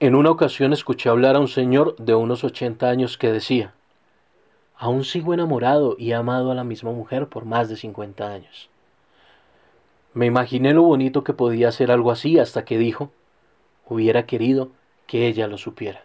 En una ocasión escuché hablar a un señor de unos 80 años que decía, aún sigo enamorado y he amado a la misma mujer por más de 50 años. Me imaginé lo bonito que podía ser algo así hasta que dijo, hubiera querido que ella lo supiera.